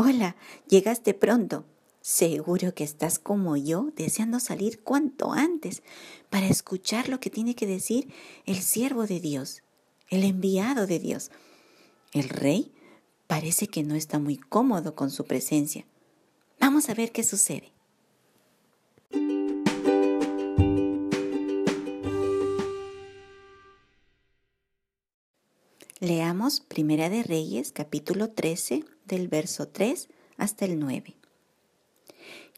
Hola, llegaste pronto. Seguro que estás como yo, deseando salir cuanto antes para escuchar lo que tiene que decir el siervo de Dios, el enviado de Dios. El rey parece que no está muy cómodo con su presencia. Vamos a ver qué sucede. Leamos Primera de Reyes, capítulo 13, del verso 3 hasta el 9.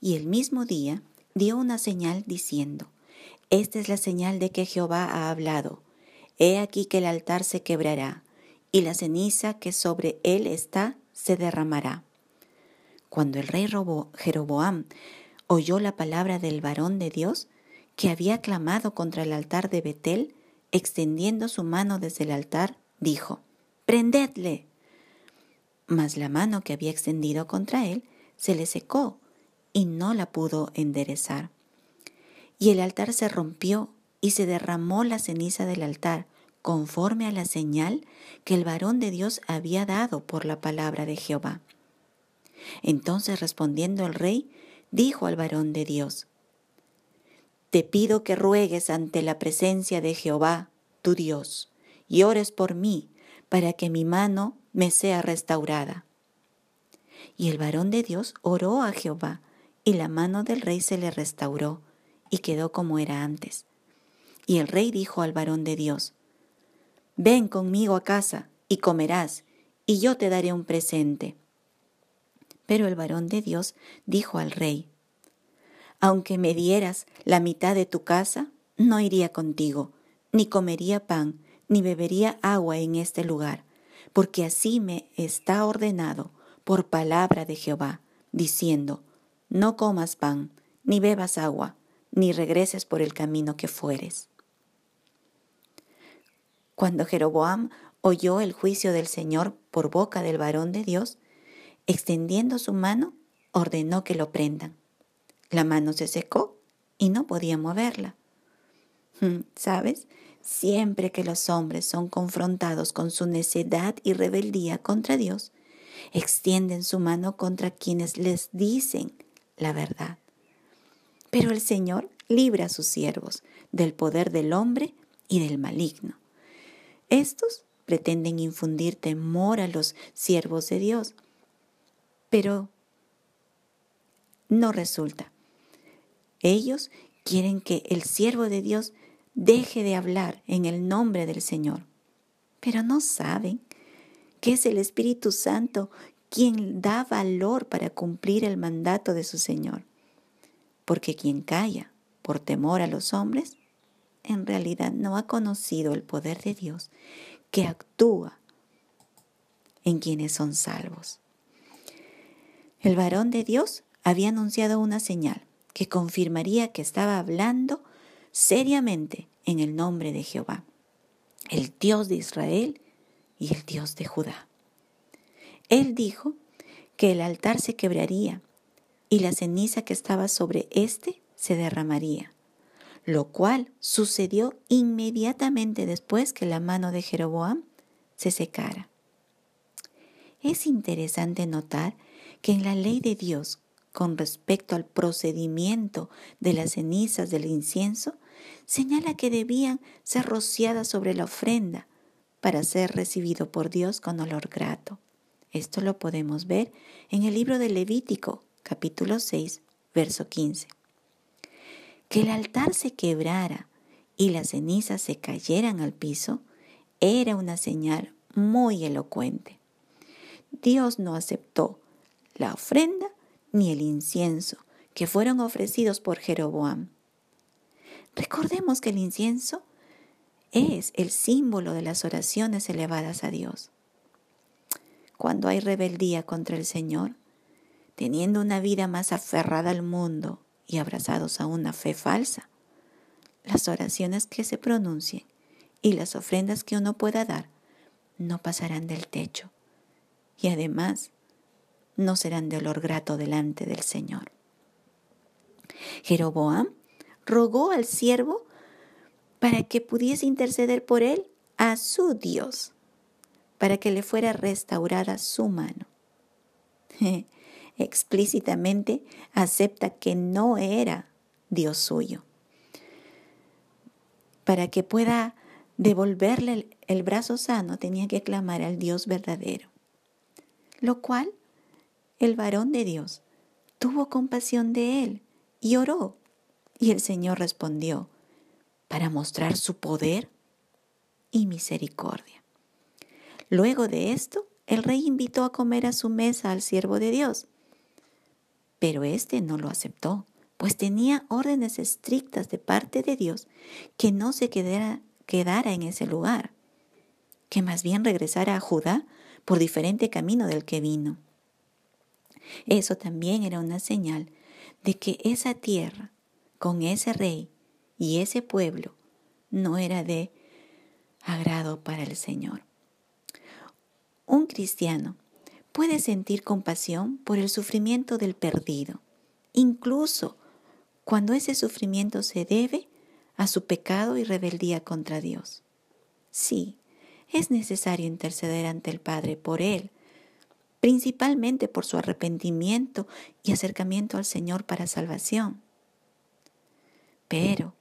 Y el mismo día dio una señal diciendo, Esta es la señal de que Jehová ha hablado. He aquí que el altar se quebrará, y la ceniza que sobre él está se derramará. Cuando el rey Jeroboam oyó la palabra del varón de Dios, que había clamado contra el altar de Betel, extendiendo su mano desde el altar, dijo, Prendedle. Mas la mano que había extendido contra él se le secó y no la pudo enderezar. Y el altar se rompió y se derramó la ceniza del altar, conforme a la señal que el varón de Dios había dado por la palabra de Jehová. Entonces respondiendo el rey, dijo al varón de Dios, Te pido que ruegues ante la presencia de Jehová, tu Dios, y ores por mí, para que mi mano me sea restaurada. Y el varón de Dios oró a Jehová, y la mano del rey se le restauró, y quedó como era antes. Y el rey dijo al varón de Dios, Ven conmigo a casa, y comerás, y yo te daré un presente. Pero el varón de Dios dijo al rey, Aunque me dieras la mitad de tu casa, no iría contigo, ni comería pan, ni bebería agua en este lugar, porque así me está ordenado por palabra de Jehová, diciendo, no comas pan, ni bebas agua, ni regreses por el camino que fueres. Cuando Jeroboam oyó el juicio del Señor por boca del varón de Dios, extendiendo su mano, ordenó que lo prendan. La mano se secó y no podía moverla. ¿Sabes? Siempre que los hombres son confrontados con su necedad y rebeldía contra Dios, extienden su mano contra quienes les dicen la verdad. Pero el Señor libra a sus siervos del poder del hombre y del maligno. Estos pretenden infundir temor a los siervos de Dios, pero no resulta. Ellos quieren que el siervo de Dios deje de hablar en el nombre del Señor. Pero no saben que es el Espíritu Santo quien da valor para cumplir el mandato de su Señor. Porque quien calla por temor a los hombres, en realidad no ha conocido el poder de Dios que actúa en quienes son salvos. El varón de Dios había anunciado una señal que confirmaría que estaba hablando seriamente en el nombre de Jehová, el Dios de Israel y el Dios de Judá. Él dijo que el altar se quebraría y la ceniza que estaba sobre éste se derramaría, lo cual sucedió inmediatamente después que la mano de Jeroboam se secara. Es interesante notar que en la ley de Dios con respecto al procedimiento de las cenizas del incienso, señala que debían ser rociadas sobre la ofrenda para ser recibido por Dios con olor grato. Esto lo podemos ver en el libro de Levítico, capítulo 6, verso 15. Que el altar se quebrara y las cenizas se cayeran al piso era una señal muy elocuente. Dios no aceptó la ofrenda ni el incienso que fueron ofrecidos por Jeroboam. Recordemos que el incienso es el símbolo de las oraciones elevadas a Dios. Cuando hay rebeldía contra el Señor, teniendo una vida más aferrada al mundo y abrazados a una fe falsa, las oraciones que se pronuncien y las ofrendas que uno pueda dar no pasarán del techo. Y además no serán de olor grato delante del Señor. Jeroboam rogó al siervo para que pudiese interceder por él a su Dios, para que le fuera restaurada su mano. explícitamente acepta que no era Dios suyo. Para que pueda devolverle el, brazo sano tenía que clamar al Dios verdadero. Lo cual el varón de Dios tuvo compasión de él y oró. Y el Señor respondió, para mostrar su poder y misericordia. Luego de esto, el rey invitó a comer a su mesa al siervo de Dios, pero éste no lo aceptó, pues tenía órdenes estrictas de parte de Dios que no se quedara, quedara en ese lugar, que más bien regresara a Judá por diferente camino del que vino. Eso también era una señal de que esa tierra, con ese rey y ese pueblo, no era de agrado para el Señor. Un cristiano puede sentir compasión por el sufrimiento del perdido, incluso cuando ese sufrimiento se debe a su pecado y rebeldía contra Dios. Sí, es necesario interceder ante el Padre por él, principalmente por su arrepentimiento y acercamiento al Señor para salvación. Pero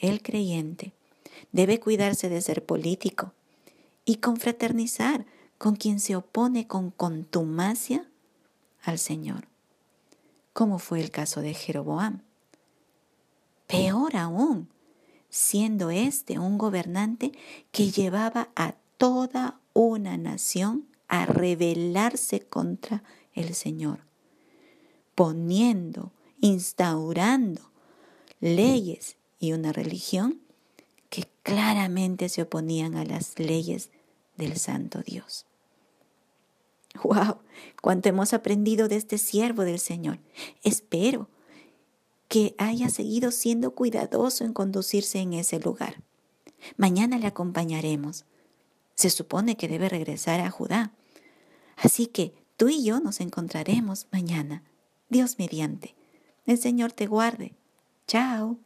el creyente debe cuidarse de ser político y confraternizar con quien se opone con contumacia al Señor, como fue el caso de Jeroboam. Peor aún, siendo éste un gobernante que llevaba a toda una nación a rebelarse contra el Señor, poniendo, instaurando leyes y una religión que claramente se oponían a las leyes del Santo Dios. ¡Wow! Cuánto hemos aprendido de este siervo del Señor. Espero que haya seguido siendo cuidadoso en conducirse en ese lugar. Mañana le acompañaremos. Se supone que debe regresar a Judá. Así que tú y yo nos encontraremos mañana. Dios mediante. El Señor te guarde. Chao.